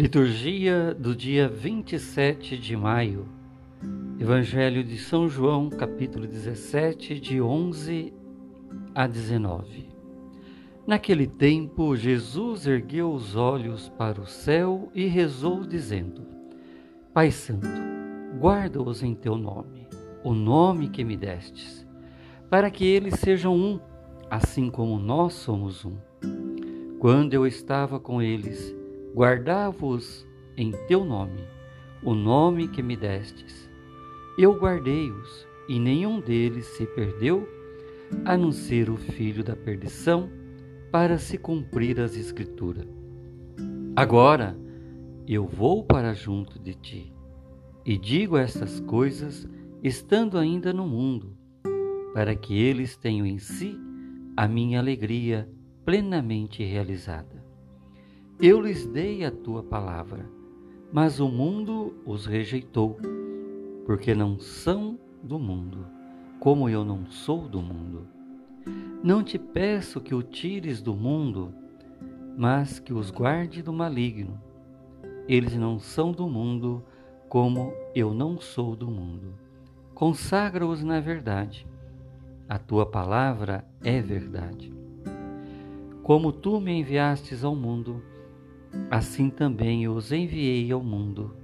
Liturgia do dia 27 de maio. Evangelho de São João, capítulo 17, de 11 a 19. Naquele tempo, Jesus ergueu os olhos para o céu e rezou, dizendo: Pai Santo, guarda-os em teu nome, o nome que me destes, para que eles sejam um, assim como nós somos um. Quando eu estava com eles, guardava-os em teu nome, o nome que me destes. Eu guardei-os, e nenhum deles se perdeu, a não ser o filho da perdição, para se cumprir as Escrituras. Agora eu vou para junto de ti, e digo estas coisas estando ainda no mundo, para que eles tenham em si a minha alegria plenamente realizada. Eu lhes dei a tua palavra, mas o mundo os rejeitou, porque não são do mundo, como eu não sou do mundo. Não te peço que o tires do mundo, mas que os guarde do maligno. Eles não são do mundo, como eu não sou do mundo. Consagra-os na verdade. A tua palavra é verdade. Como tu me enviastes ao mundo, assim também eu os enviei ao mundo,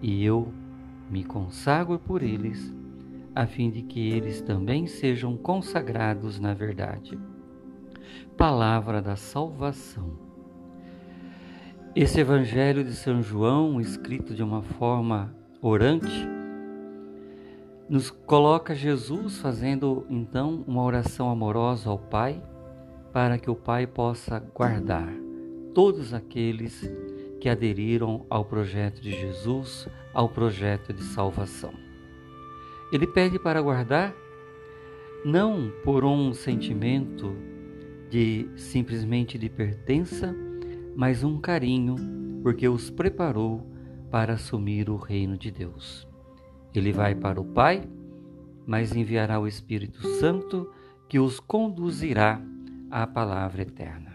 e eu me consagro por eles, a fim de que eles também sejam consagrados na verdade. Palavra da salvação. Esse Evangelho de São João, escrito de uma forma orante, nos coloca Jesus fazendo então uma oração amorosa ao Pai, para que o Pai possa guardar todos aqueles que aderiram ao projeto de Jesus, ao projeto de salvação. Ele pede para guardar não por um sentimento de simplesmente de pertença, mas um carinho, porque os preparou para assumir o reino de Deus. Ele vai para o Pai, mas enviará o Espírito Santo que os conduzirá à palavra eterna.